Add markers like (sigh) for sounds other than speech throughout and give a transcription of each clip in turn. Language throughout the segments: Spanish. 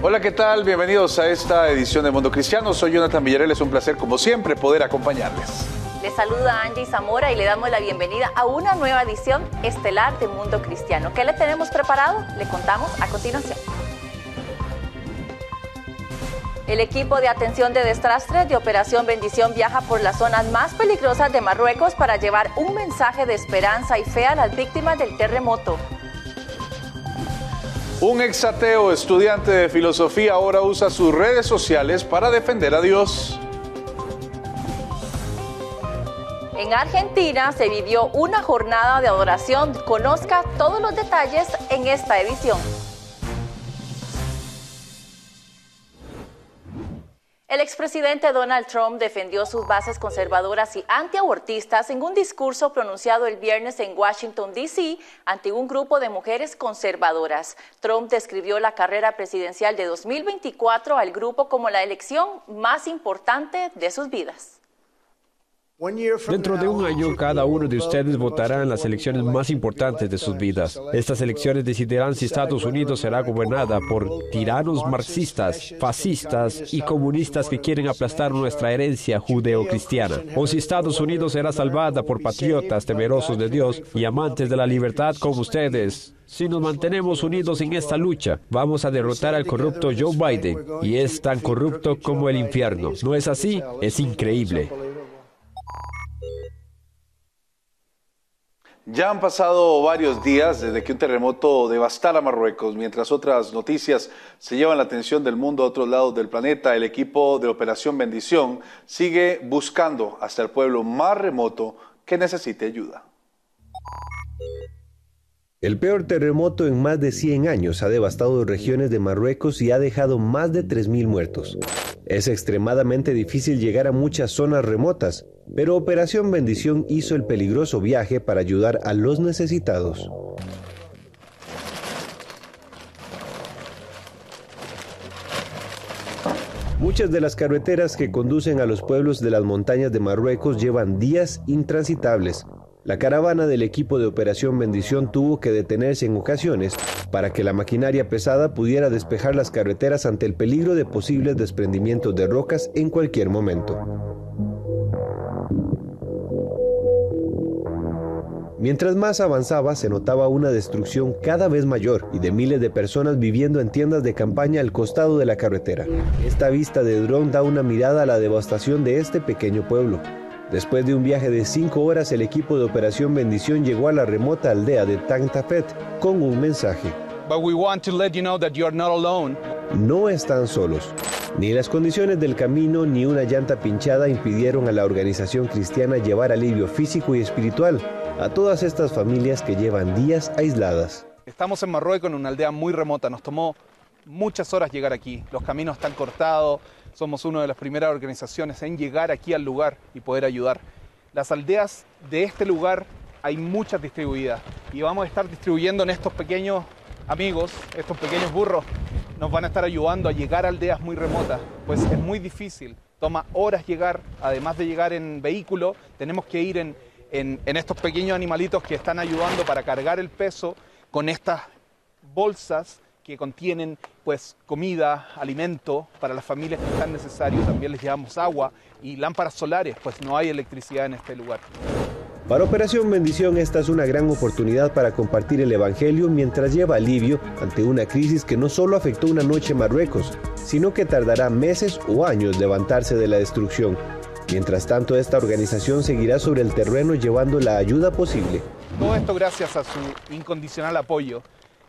Hola, ¿qué tal? Bienvenidos a esta edición de Mundo Cristiano. Soy Jonathan Villarreal. Es un placer, como siempre, poder acompañarles. Les saluda Angie Zamora y le damos la bienvenida a una nueva edición estelar de Mundo Cristiano. ¿Qué le tenemos preparado? Le contamos a continuación. El equipo de atención de desastres de Operación Bendición viaja por las zonas más peligrosas de Marruecos para llevar un mensaje de esperanza y fe a las víctimas del terremoto. Un exateo estudiante de filosofía ahora usa sus redes sociales para defender a Dios. En Argentina se vivió una jornada de adoración. Conozca todos los detalles en esta edición. El expresidente Donald Trump defendió sus bases conservadoras y antiabortistas en un discurso pronunciado el viernes en Washington, D.C., ante un grupo de mujeres conservadoras. Trump describió la carrera presidencial de 2024 al grupo como la elección más importante de sus vidas. Dentro de un año, cada uno de ustedes votará en las elecciones más importantes de sus vidas. Estas elecciones decidirán si Estados Unidos será gobernada por tiranos marxistas, fascistas y comunistas que quieren aplastar nuestra herencia judeocristiana, o si Estados Unidos será salvada por patriotas temerosos de Dios y amantes de la libertad como ustedes. Si nos mantenemos unidos en esta lucha, vamos a derrotar al corrupto Joe Biden, y es tan corrupto como el infierno. ¿No es así? Es increíble. Ya han pasado varios días desde que un terremoto devastara Marruecos, mientras otras noticias se llevan la atención del mundo a otros lados del planeta. El equipo de Operación Bendición sigue buscando hasta el pueblo más remoto que necesite ayuda. El peor terremoto en más de 100 años ha devastado regiones de Marruecos y ha dejado más de 3.000 muertos. Es extremadamente difícil llegar a muchas zonas remotas, pero Operación Bendición hizo el peligroso viaje para ayudar a los necesitados. Muchas de las carreteras que conducen a los pueblos de las montañas de Marruecos llevan días intransitables. La caravana del equipo de Operación Bendición tuvo que detenerse en ocasiones para que la maquinaria pesada pudiera despejar las carreteras ante el peligro de posibles desprendimientos de rocas en cualquier momento. Mientras más avanzaba, se notaba una destrucción cada vez mayor y de miles de personas viviendo en tiendas de campaña al costado de la carretera. Esta vista de dron da una mirada a la devastación de este pequeño pueblo. Después de un viaje de cinco horas, el equipo de Operación Bendición llegó a la remota aldea de Tantafet con un mensaje. No están solos. Ni las condiciones del camino ni una llanta pinchada impidieron a la organización cristiana llevar alivio físico y espiritual a todas estas familias que llevan días aisladas. Estamos en Marruecos, en una aldea muy remota. Nos tomó muchas horas llegar aquí. Los caminos están cortados. Somos una de las primeras organizaciones en llegar aquí al lugar y poder ayudar. Las aldeas de este lugar hay muchas distribuidas y vamos a estar distribuyendo en estos pequeños amigos, estos pequeños burros. Nos van a estar ayudando a llegar a aldeas muy remotas, pues es muy difícil. Toma horas llegar, además de llegar en vehículo, tenemos que ir en, en, en estos pequeños animalitos que están ayudando para cargar el peso con estas bolsas que contienen pues comida, alimento para las familias que están necesarios. También les llevamos agua y lámparas solares, pues no hay electricidad en este lugar. Para Operación Bendición esta es una gran oportunidad para compartir el Evangelio mientras lleva alivio ante una crisis que no solo afectó una noche en Marruecos, sino que tardará meses o años levantarse de la destrucción. Mientras tanto, esta organización seguirá sobre el terreno llevando la ayuda posible. Todo esto gracias a su incondicional apoyo,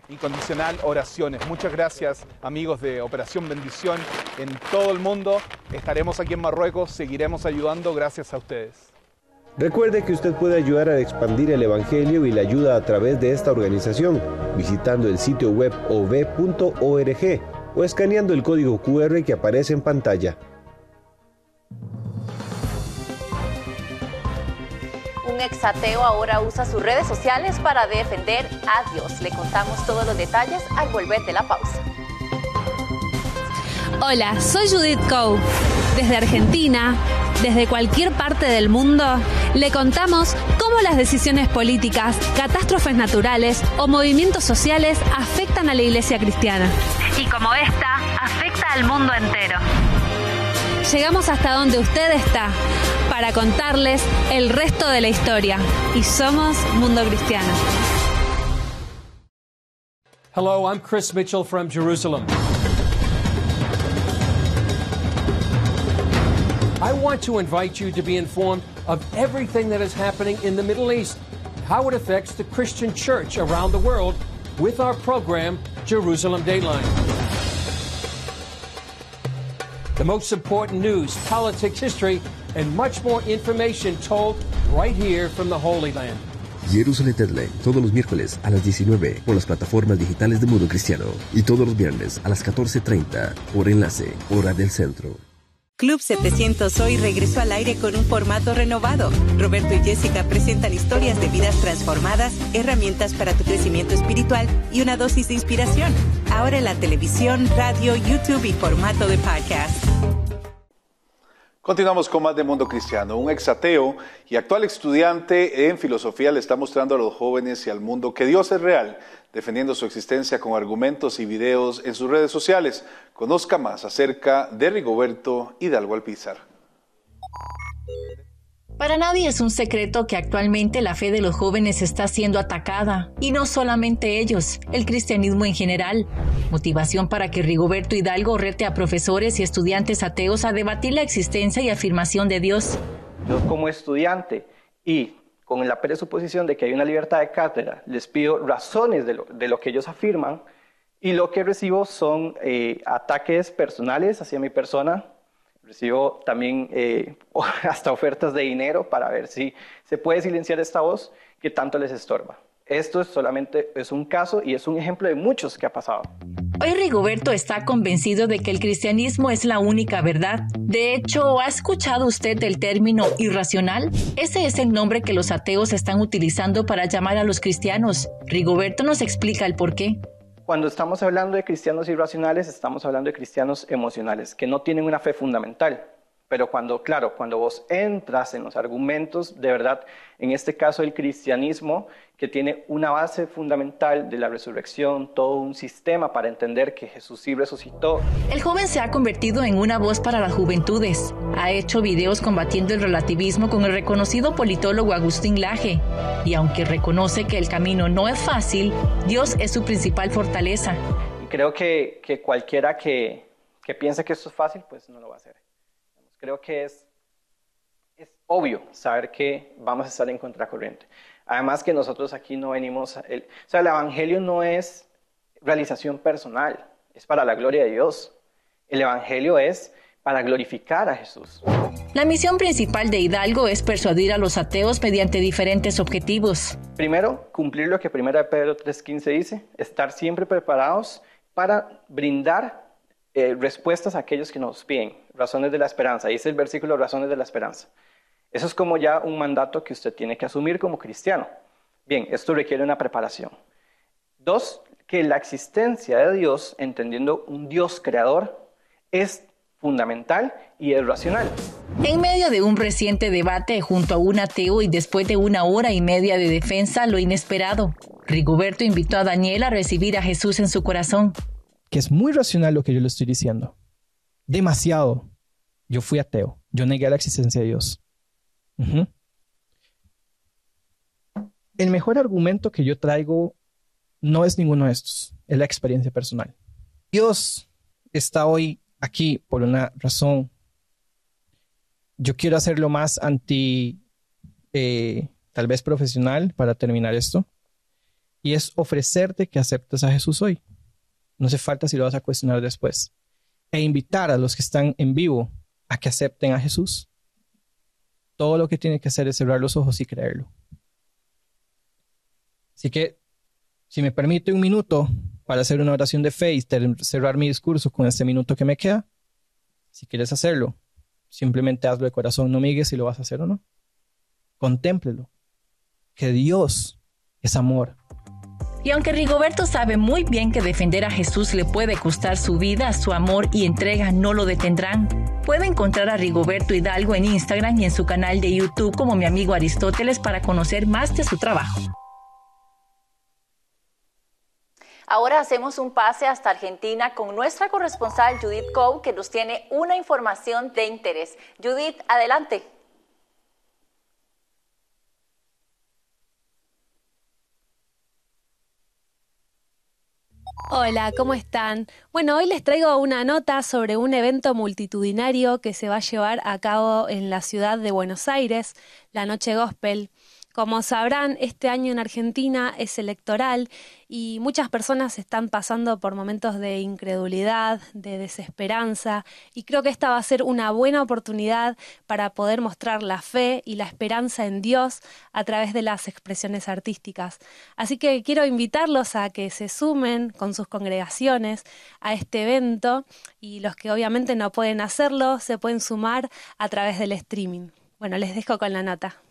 incondicional oraciones. Muchas gracias amigos de Operación Bendición en todo el mundo. Estaremos aquí en Marruecos, seguiremos ayudando gracias a ustedes. Recuerde que usted puede ayudar a expandir el Evangelio y la ayuda a través de esta organización, visitando el sitio web ov.org o escaneando el código QR que aparece en pantalla. Un exateo ahora usa sus redes sociales para defender a Dios. Le contamos todos los detalles al volver de la pausa. Hola, soy Judith Coe. Desde Argentina, desde cualquier parte del mundo, le contamos cómo las decisiones políticas, catástrofes naturales o movimientos sociales afectan a la iglesia cristiana. Y como esta, afecta al mundo entero. Llegamos hasta donde usted está para contarles el resto de la historia. Y somos Mundo Cristiano. Hello, I'm Chris Mitchell from Jerusalem. I want to invite you to be informed of everything that is happening in the Middle East, how it affects the Christian church around the world with our program, Jerusalem Dateline. The most important news, politics, history, and much more information told right here from the Holy Land. Jerusalem Deadline, todos los miércoles a las 19 por las plataformas digitales de Mundo Cristiano y todos los viernes a las 14.30 por enlace, hora del centro. Club 700 hoy regresó al aire con un formato renovado. Roberto y Jessica presentan historias de vidas transformadas, herramientas para tu crecimiento espiritual y una dosis de inspiración. Ahora en la televisión, radio, YouTube y formato de podcast. Continuamos con más de Mundo Cristiano. Un exateo y actual estudiante en filosofía le está mostrando a los jóvenes y al mundo que Dios es real, defendiendo su existencia con argumentos y videos en sus redes sociales. Conozca más acerca de Rigoberto Hidalgo Alpizar. Para nadie es un secreto que actualmente la fe de los jóvenes está siendo atacada, y no solamente ellos, el cristianismo en general. Motivación para que Rigoberto Hidalgo rete a profesores y estudiantes ateos a debatir la existencia y afirmación de Dios. Yo como estudiante y con la presuposición de que hay una libertad de cátedra, les pido razones de lo, que ellos afirman y lo que recibo son eh, ataques personales hacia mi persona, Recibo también eh, (laughs) hasta ofertas de dinero para ver si se puede silenciar esta voz que tanto les estorba. Esto es solamente es un caso y es un ejemplo de muchos que ha pasado. Hoy Rigoberto está convencido de que el cristianismo es la única verdad. De hecho, ¿ha escuchado usted del término irracional? Ese es el nombre que los ateos están utilizando para llamar a los cristianos. Rigoberto nos explica el por qué. Cuando estamos hablando de cristianos irracionales, estamos hablando de cristianos emocionales, que no tienen una fe fundamental. Pero cuando, claro, cuando vos entras en los argumentos, de verdad, en este caso el cristianismo, que tiene una base fundamental de la resurrección, todo un sistema para entender que Jesús sí resucitó. El joven se ha convertido en una voz para las juventudes. Ha hecho videos combatiendo el relativismo con el reconocido politólogo Agustín Laje. Y aunque reconoce que el camino no es fácil, Dios es su principal fortaleza. Y creo que, que cualquiera que, que piense que esto es fácil, pues no lo va a hacer. Creo que es, es obvio saber que vamos a estar en contracorriente. Además que nosotros aquí no venimos, el, o sea, el Evangelio no es realización personal, es para la gloria de Dios. El Evangelio es para glorificar a Jesús. La misión principal de Hidalgo es persuadir a los ateos mediante diferentes objetivos. Primero, cumplir lo que 1 Pedro 3.15 dice, estar siempre preparados para brindar eh, respuestas a aquellos que nos piden, razones de la esperanza. Dice el versículo razones de la esperanza. Eso es como ya un mandato que usted tiene que asumir como cristiano. Bien, esto requiere una preparación. Dos, que la existencia de Dios, entendiendo un Dios creador, es fundamental y es racional. En medio de un reciente debate junto a un ateo y después de una hora y media de defensa, lo inesperado. Rigoberto invitó a Daniel a recibir a Jesús en su corazón. Que es muy racional lo que yo le estoy diciendo. Demasiado. Yo fui ateo. Yo negué la existencia de Dios. El mejor argumento que yo traigo no es ninguno de estos, es la experiencia personal. Dios está hoy aquí por una razón. Yo quiero hacerlo más anti, eh, tal vez profesional para terminar esto, y es ofrecerte que aceptes a Jesús hoy. No hace falta si lo vas a cuestionar después. E invitar a los que están en vivo a que acepten a Jesús. Todo lo que tiene que hacer es cerrar los ojos y creerlo. Así que, si me permite un minuto para hacer una oración de fe y cerrar mi discurso con este minuto que me queda, si quieres hacerlo, simplemente hazlo de corazón, no migues si lo vas a hacer o no. Contémplelo. Que Dios es amor. Y aunque Rigoberto sabe muy bien que defender a Jesús le puede costar su vida, su amor y entrega no lo detendrán. Puede encontrar a Rigoberto Hidalgo en Instagram y en su canal de YouTube como mi amigo Aristóteles para conocer más de su trabajo. Ahora hacemos un pase hasta Argentina con nuestra corresponsal Judith Coe, que nos tiene una información de interés. Judith, adelante. Hola, ¿cómo están? Bueno, hoy les traigo una nota sobre un evento multitudinario que se va a llevar a cabo en la ciudad de Buenos Aires, la Noche Gospel. Como sabrán, este año en Argentina es electoral y muchas personas están pasando por momentos de incredulidad, de desesperanza y creo que esta va a ser una buena oportunidad para poder mostrar la fe y la esperanza en Dios a través de las expresiones artísticas. Así que quiero invitarlos a que se sumen con sus congregaciones a este evento y los que obviamente no pueden hacerlo se pueden sumar a través del streaming. Bueno, les dejo con la nota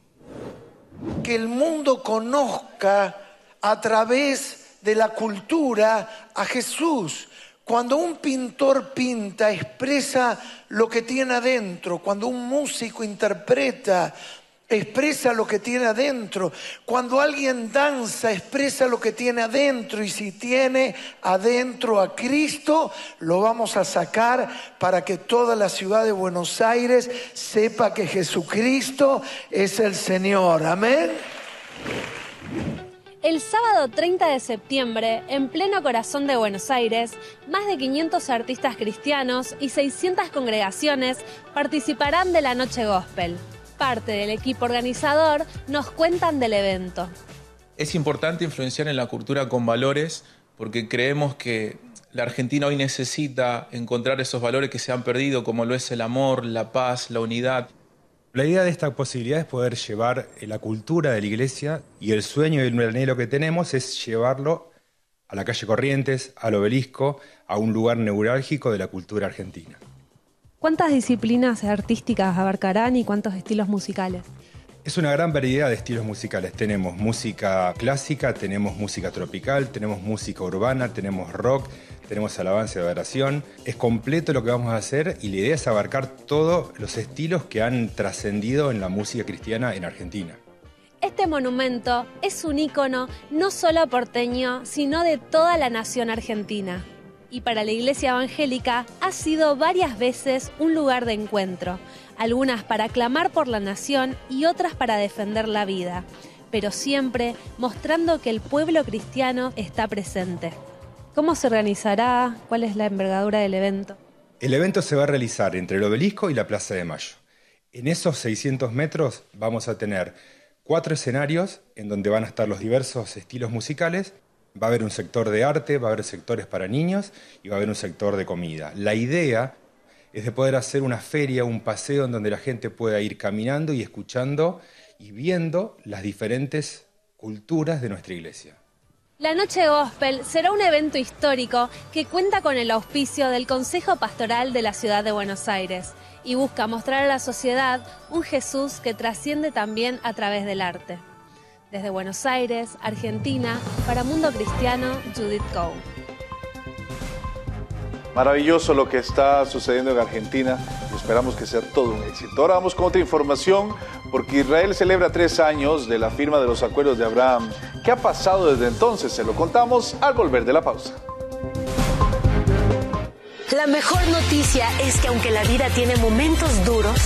que el mundo conozca a través de la cultura a Jesús. Cuando un pintor pinta, expresa lo que tiene adentro. Cuando un músico interpreta, expresa lo que tiene adentro. Cuando alguien danza, expresa lo que tiene adentro. Y si tiene adentro a Cristo, lo vamos a sacar para que toda la ciudad de Buenos Aires sepa que Jesucristo es el Señor. Amén. El sábado 30 de septiembre, en pleno corazón de Buenos Aires, más de 500 artistas cristianos y 600 congregaciones participarán de la Noche Gospel parte del equipo organizador nos cuentan del evento. Es importante influenciar en la cultura con valores porque creemos que la Argentina hoy necesita encontrar esos valores que se han perdido, como lo es el amor, la paz, la unidad. La idea de esta posibilidad es poder llevar la cultura de la iglesia y el sueño y el anhelo que tenemos es llevarlo a la calle Corrientes, al obelisco, a un lugar neurálgico de la cultura argentina. ¿Cuántas disciplinas artísticas abarcarán y cuántos estilos musicales? Es una gran variedad de estilos musicales. Tenemos música clásica, tenemos música tropical, tenemos música urbana, tenemos rock, tenemos alabanza y adoración. Es completo lo que vamos a hacer y la idea es abarcar todos los estilos que han trascendido en la música cristiana en Argentina. Este monumento es un ícono no solo porteño, sino de toda la nación argentina y para la Iglesia Evangélica ha sido varias veces un lugar de encuentro, algunas para clamar por la nación y otras para defender la vida, pero siempre mostrando que el pueblo cristiano está presente. ¿Cómo se organizará? ¿Cuál es la envergadura del evento? El evento se va a realizar entre el obelisco y la Plaza de Mayo. En esos 600 metros vamos a tener cuatro escenarios en donde van a estar los diversos estilos musicales Va a haber un sector de arte, va a haber sectores para niños y va a haber un sector de comida. La idea es de poder hacer una feria, un paseo en donde la gente pueda ir caminando y escuchando y viendo las diferentes culturas de nuestra iglesia. La Noche Gospel será un evento histórico que cuenta con el auspicio del Consejo Pastoral de la Ciudad de Buenos Aires y busca mostrar a la sociedad un Jesús que trasciende también a través del arte. Desde Buenos Aires, Argentina, para Mundo Cristiano, Judith Coe. Maravilloso lo que está sucediendo en Argentina y esperamos que sea todo un éxito. Ahora vamos con otra información porque Israel celebra tres años de la firma de los acuerdos de Abraham. ¿Qué ha pasado desde entonces? Se lo contamos al volver de la pausa. La mejor noticia es que aunque la vida tiene momentos duros,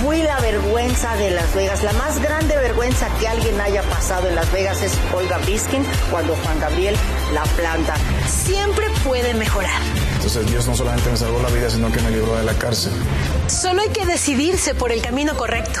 fui la vergüenza de Las Vegas. La más grande vergüenza que alguien haya pasado en Las Vegas es Olga Biskin cuando Juan Gabriel la planta. Siempre puede mejorar. Entonces Dios no solamente me salvó la vida, sino que me libró de la cárcel. Solo hay que decidirse por el camino correcto.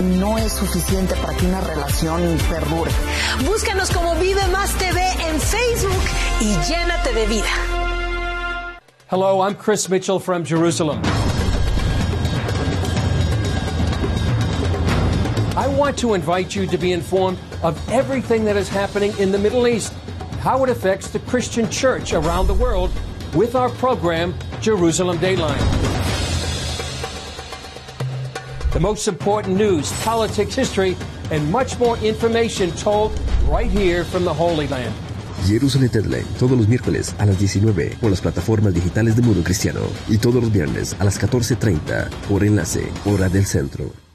no es suficiente para que una relación perdure. Búscanos como Vive Más TV en Facebook y llénate de vida. Hello, I'm Chris Mitchell from Jerusalem. I want to invite you to be informed of everything that is happening in the Middle East, how it affects the Christian church around the world with our program, Jerusalem Dayline. The most important news, politics, history, and much more information told right here from the Holy Land. Jerusalem Deadline, todos los miércoles a las 19 por las plataformas digitales de Mundo Cristiano y todos los viernes a las 14.30 por enlace, hora del centro.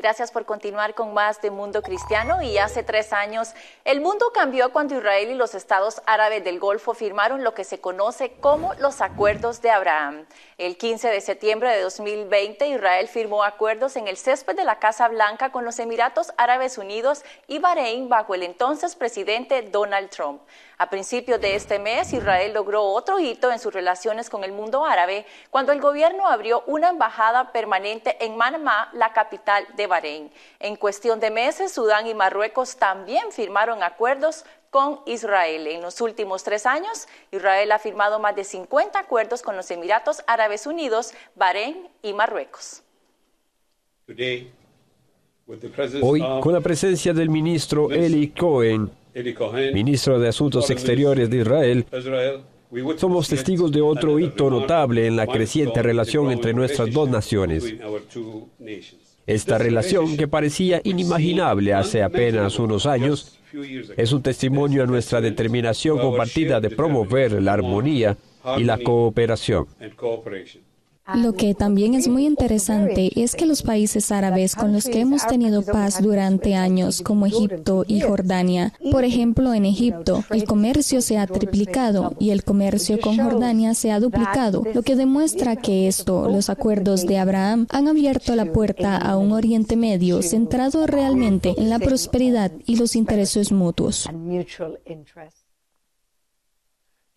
Gracias por continuar con más de Mundo Cristiano. Y hace tres años, el mundo cambió cuando Israel y los estados árabes del Golfo firmaron lo que se conoce como los Acuerdos de Abraham. El 15 de septiembre de 2020, Israel firmó acuerdos en el césped de la Casa Blanca con los Emiratos Árabes Unidos y Bahrein bajo el entonces presidente Donald Trump. A principios de este mes, Israel logró otro hito en sus relaciones con el mundo árabe cuando el gobierno abrió una embajada permanente en Manamá, la capital de Bahrein. En cuestión de meses, Sudán y Marruecos también firmaron acuerdos con Israel. En los últimos tres años, Israel ha firmado más de 50 acuerdos con los Emiratos Árabes Unidos, Bahrein y Marruecos. Hoy, con la presencia del ministro Eli Cohen, ministro de Asuntos Exteriores de Israel, somos testigos de otro hito notable en la creciente relación entre nuestras dos naciones. Esta relación, que parecía inimaginable hace apenas unos años, es un testimonio a nuestra determinación compartida de promover la armonía y la cooperación. Lo que también es muy interesante es que los países árabes con los que hemos tenido paz durante años, como Egipto y Jordania, por ejemplo, en Egipto, el comercio se ha triplicado y el comercio con Jordania se ha duplicado, lo que demuestra que esto, los acuerdos de Abraham, han abierto la puerta a un Oriente Medio centrado realmente en la prosperidad y los intereses mutuos.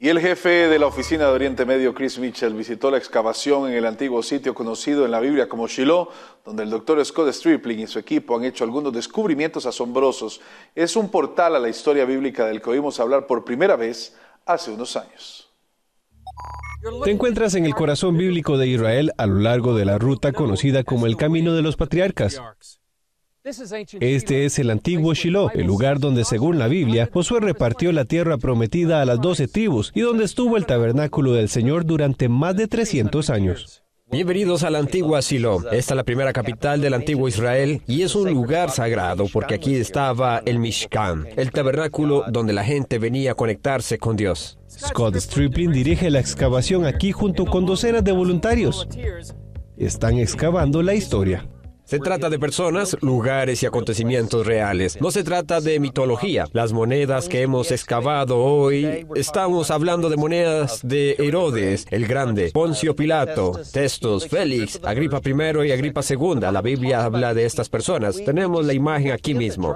Y el jefe de la oficina de Oriente Medio, Chris Mitchell, visitó la excavación en el antiguo sitio conocido en la Biblia como Shiloh, donde el doctor Scott Stripling y su equipo han hecho algunos descubrimientos asombrosos. Es un portal a la historia bíblica del que oímos hablar por primera vez hace unos años. Te encuentras en el corazón bíblico de Israel a lo largo de la ruta conocida como el Camino de los Patriarcas. Este es el antiguo Shiloh, el lugar donde, según la Biblia, Josué repartió la tierra prometida a las doce tribus y donde estuvo el tabernáculo del Señor durante más de 300 años. Bienvenidos a la antigua Silo. Esta es la primera capital del antiguo Israel y es un lugar sagrado porque aquí estaba el Mishkan, el tabernáculo donde la gente venía a conectarse con Dios. Scott Stripling dirige la excavación aquí junto con docenas de voluntarios. Están excavando la historia. Se trata de personas, lugares y acontecimientos reales. No se trata de mitología. Las monedas que hemos excavado hoy, estamos hablando de monedas de Herodes el Grande, Poncio Pilato, Testos, Félix, Agripa I y Agripa II. La Biblia habla de estas personas. Tenemos la imagen aquí mismo.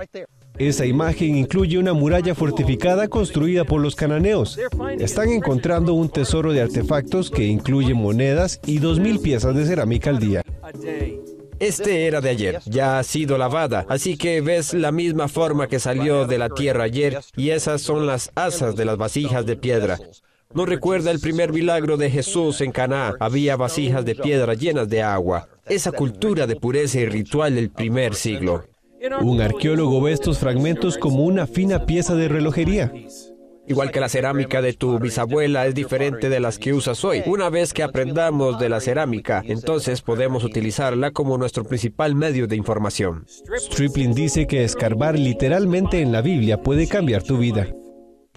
Esa imagen incluye una muralla fortificada construida por los cananeos. Están encontrando un tesoro de artefactos que incluye monedas y 2.000 piezas de cerámica al día. Este era de ayer, ya ha sido lavada, así que ves la misma forma que salió de la tierra ayer y esas son las asas de las vasijas de piedra. ¿No recuerda el primer milagro de Jesús en Caná? Había vasijas de piedra llenas de agua. Esa cultura de pureza y ritual del primer siglo. Un arqueólogo ve estos fragmentos como una fina pieza de relojería. Igual que la cerámica de tu bisabuela es diferente de las que usas hoy. Una vez que aprendamos de la cerámica, entonces podemos utilizarla como nuestro principal medio de información. Stripling dice que escarbar literalmente en la Biblia puede cambiar tu vida.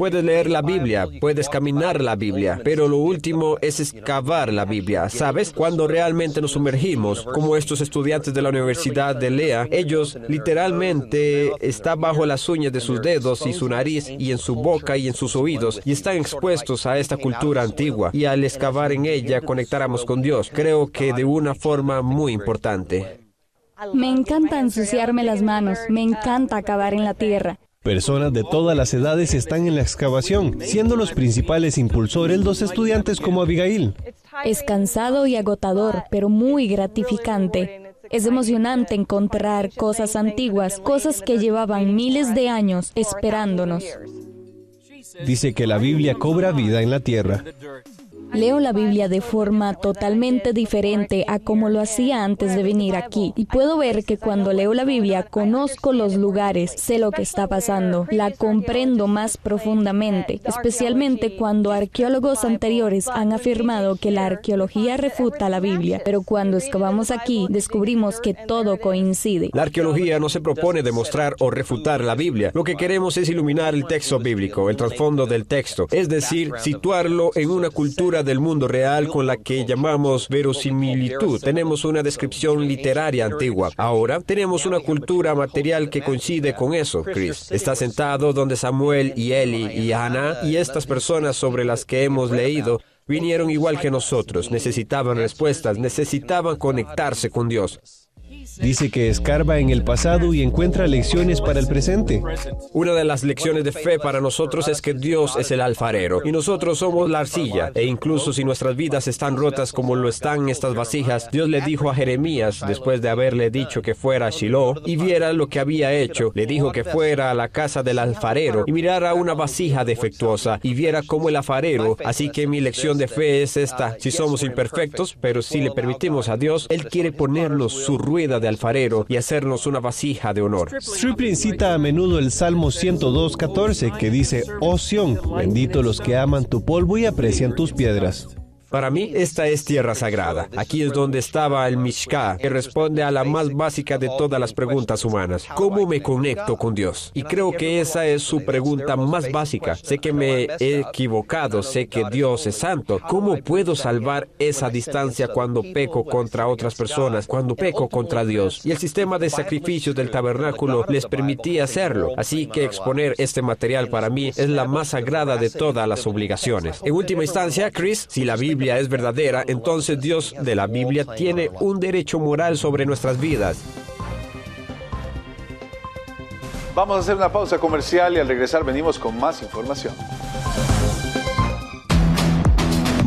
Puedes leer la Biblia, puedes caminar la Biblia, pero lo último es excavar la Biblia. ¿Sabes? Cuando realmente nos sumergimos, como estos estudiantes de la Universidad de Lea, ellos literalmente están bajo las uñas de sus dedos y su nariz y en su boca y en sus oídos y están expuestos a esta cultura antigua y al excavar en ella conectáramos con Dios, creo que de una forma muy importante. Me encanta ensuciarme las manos, me encanta acabar en la tierra. Personas de todas las edades están en la excavación, siendo los principales impulsores los estudiantes como Abigail. Es cansado y agotador, pero muy gratificante. Es emocionante encontrar cosas antiguas, cosas que llevaban miles de años esperándonos. Dice que la Biblia cobra vida en la tierra. Leo la Biblia de forma totalmente diferente a como lo hacía antes de venir aquí. Y puedo ver que cuando leo la Biblia conozco los lugares, sé lo que está pasando, la comprendo más profundamente, especialmente cuando arqueólogos anteriores han afirmado que la arqueología refuta la Biblia. Pero cuando excavamos aquí, descubrimos que todo coincide. La arqueología no se propone demostrar o refutar la Biblia. Lo que queremos es iluminar el texto bíblico, el trasfondo del texto, es decir, situarlo en una cultura del mundo real con la que llamamos verosimilitud. Tenemos una descripción literaria antigua. Ahora tenemos una cultura material que coincide con eso, Chris. Está sentado donde Samuel y Eli y Ana y estas personas sobre las que hemos leído vinieron igual que nosotros, necesitaban respuestas, necesitaban conectarse con Dios. Dice que escarba en el pasado y encuentra lecciones para el presente. Una de las lecciones de fe para nosotros es que Dios es el alfarero y nosotros somos la arcilla. E incluso si nuestras vidas están rotas como lo están estas vasijas, Dios le dijo a Jeremías, después de haberle dicho que fuera a Shiloh y viera lo que había hecho, le dijo que fuera a la casa del alfarero y mirara una vasija defectuosa y viera cómo el alfarero. Así que mi lección de fe es esta. Si somos imperfectos, pero si le permitimos a Dios, Él quiere ponernos su rueda de alfarero y hacernos una vasija de honor. Stripling cita a menudo el Salmo 102.14 que dice, Oh Sión, bendito los que aman tu polvo y aprecian tus piedras. Para mí, esta es tierra sagrada. Aquí es donde estaba el Mishká, que responde a la más básica de todas las preguntas humanas. ¿Cómo me conecto con Dios? Y creo que esa es su pregunta más básica. Sé que me he equivocado, sé que Dios es santo. ¿Cómo puedo salvar esa distancia cuando peco contra otras personas, cuando peco contra Dios? Y el sistema de sacrificios del tabernáculo les permitía hacerlo. Así que exponer este material para mí es la más sagrada de todas las obligaciones. En última instancia, Chris, si la Biblia es verdadera, entonces Dios de la Biblia tiene un derecho moral sobre nuestras vidas. Vamos a hacer una pausa comercial y al regresar venimos con más información.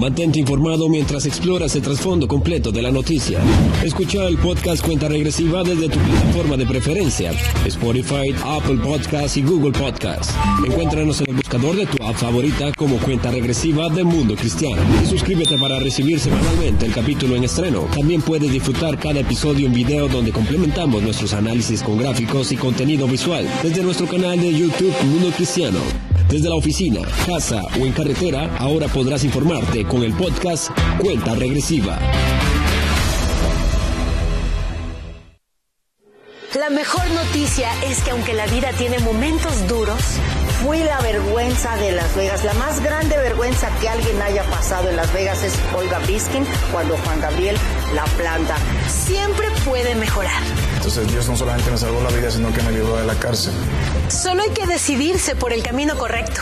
Mantente informado mientras exploras el trasfondo completo de la noticia. Escucha el podcast Cuenta Regresiva desde tu plataforma de preferencia, Spotify, Apple Podcasts y Google Podcasts. Encuéntranos en el buscador de tu app favorita como Cuenta Regresiva de Mundo Cristiano. Y suscríbete para recibir semanalmente el capítulo en estreno. También puedes disfrutar cada episodio en video donde complementamos nuestros análisis con gráficos y contenido visual desde nuestro canal de YouTube Mundo Cristiano. Desde la oficina, casa o en carretera, ahora podrás informarte con el podcast Cuenta Regresiva. La mejor noticia es que aunque la vida tiene momentos duros, fui la vergüenza de Las Vegas. La más grande vergüenza que alguien haya pasado en Las Vegas es Olga Biskin cuando Juan Gabriel la planta. Siempre puede mejorar Entonces Dios no solamente me salvó la vida, sino que me libró de la cárcel. Solo hay que decidirse por el camino correcto.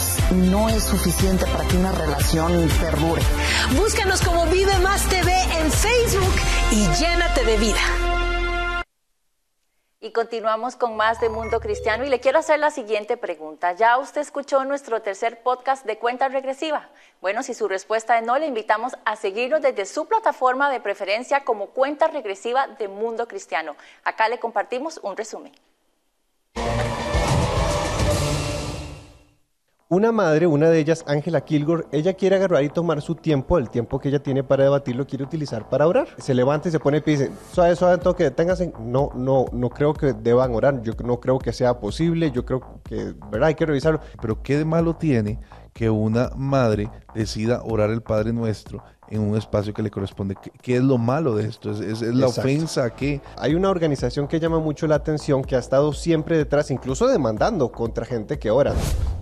no es suficiente para que una relación perdure. Búscanos como Vive Más TV en Facebook y llénate de vida. Y continuamos con más de Mundo Cristiano y le quiero hacer la siguiente pregunta. ¿Ya usted escuchó nuestro tercer podcast de cuenta regresiva? Bueno, si su respuesta es no, le invitamos a seguirnos desde su plataforma de preferencia como cuenta regresiva de Mundo Cristiano. Acá le compartimos un resumen. Una madre, una de ellas, Ángela Kilgore, ella quiere agarrar y tomar su tiempo, el tiempo que ella tiene para debatir, lo quiere utilizar para orar. Se levanta y se pone y dice, suave, suave, toque, deténganse. No, no, no creo que deban orar, yo no creo que sea posible, yo creo que, ¿verdad? Hay que revisarlo. Pero ¿qué de malo tiene que una madre decida orar el Padre Nuestro en un espacio que le corresponde. ¿Qué, es lo malo de esto? ¿Es, la ofensa que Hay una organización que llama mucho la atención, que ha estado siempre detrás, incluso demandando contra gente que ora.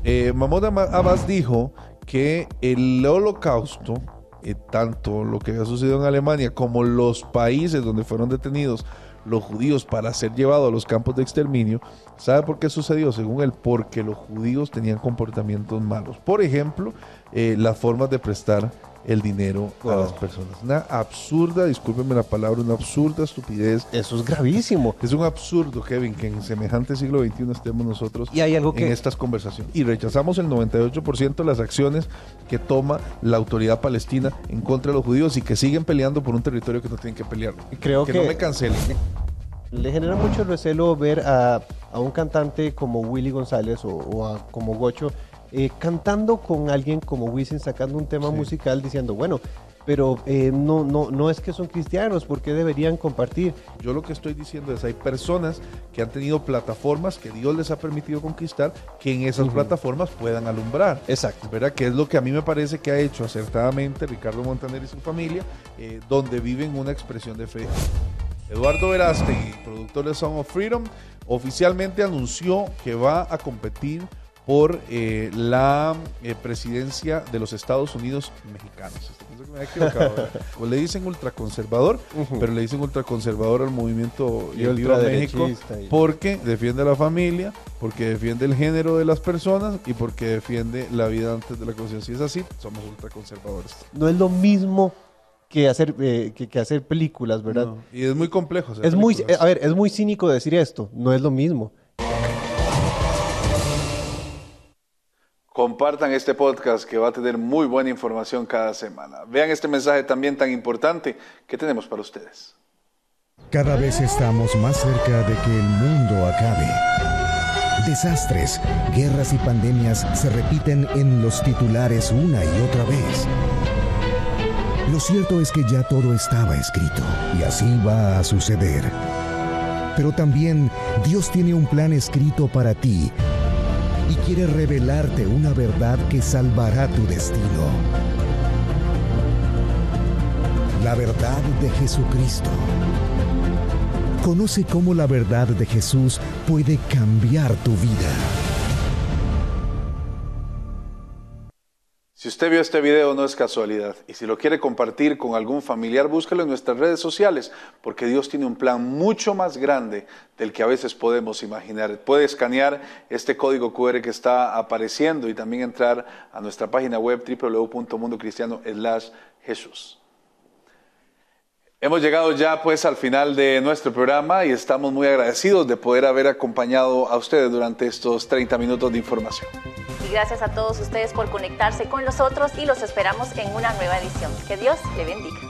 Eh, Mahmoud Abbas dijo que el holocausto, eh, tanto lo que había sucedido en Alemania como los países donde fueron detenidos los judíos para ser llevados a los campos de exterminio, ¿sabe por qué sucedió? Según él, porque los judíos tenían comportamientos malos. Por ejemplo, eh, las formas de prestar el dinero a las personas. Una absurda, discúlpenme la palabra, una absurda estupidez. Eso es gravísimo. Es un absurdo, Kevin, que en semejante siglo XXI estemos nosotros y hay algo que... en estas conversaciones. Y rechazamos el 98% de las acciones que toma la autoridad palestina en contra de los judíos y que siguen peleando por un territorio que no tienen que pelear. Creo que, no me cancelen. Le genera mucho recelo ver a, un cantante como Willy González o, a, como Gocho eh, cantando con alguien como Wisin, sacando un tema musical diciendo, bueno, pero eh, no, no, no es que son cristianos, ¿por qué deberían compartir? Yo lo que estoy diciendo es, hay personas que han tenido plataformas que Dios les ha permitido conquistar, que en esas plataformas puedan alumbrar. Exacto. ¿Verdad? Que es lo que a mí me parece que ha hecho acertadamente Ricardo Montaner y su familia, eh, donde viven una expresión de fe. Eduardo Verástegui, productor de Song of Freedom, oficialmente anunció que va a competir por eh, la eh, presidencia de los Estados Unidos mexicanos. o (laughs) le dicen ultraconservador, pero le dicen ultraconservador al movimiento y Viva México porque defiende a la familia, porque defiende el género de las personas y porque defiende la vida antes de la conciencia. Si es así, somos ultraconservadores. No es lo mismo que hacer, eh, que, hacer películas, ¿verdad? y es muy complejo. es muy, a ver, es muy cínico decir esto, no es lo mismo. Compartan este podcast que va a tener muy buena información cada semana. Vean este mensaje también tan importante que tenemos para ustedes. Cada vez estamos más cerca de que el mundo acabe. Desastres, guerras y pandemias se repiten en los titulares una y otra vez. Lo cierto es que ya todo estaba escrito y así va a suceder. Pero también Dios tiene un plan escrito para ti y quiere revelarte una verdad que salvará tu destino. La verdad de Jesucristo. Conoce cómo la verdad de Jesús puede cambiar tu vida. Usted vio este video no es casualidad y si lo quiere compartir con algún familiar, búsquelo en nuestras redes sociales porque Dios tiene un plan mucho más grande del que a veces podemos imaginar. Puede escanear este código QR que está apareciendo y también entrar a nuestra página web www.mundocristiano.jesús. Hemos llegado ya pues al final de nuestro programa y estamos muy agradecidos de poder haber acompañado a ustedes durante estos 30 minutos de información. Gracias a todos ustedes por conectarse con nosotros y los esperamos en una nueva edición. Que Dios le bendiga.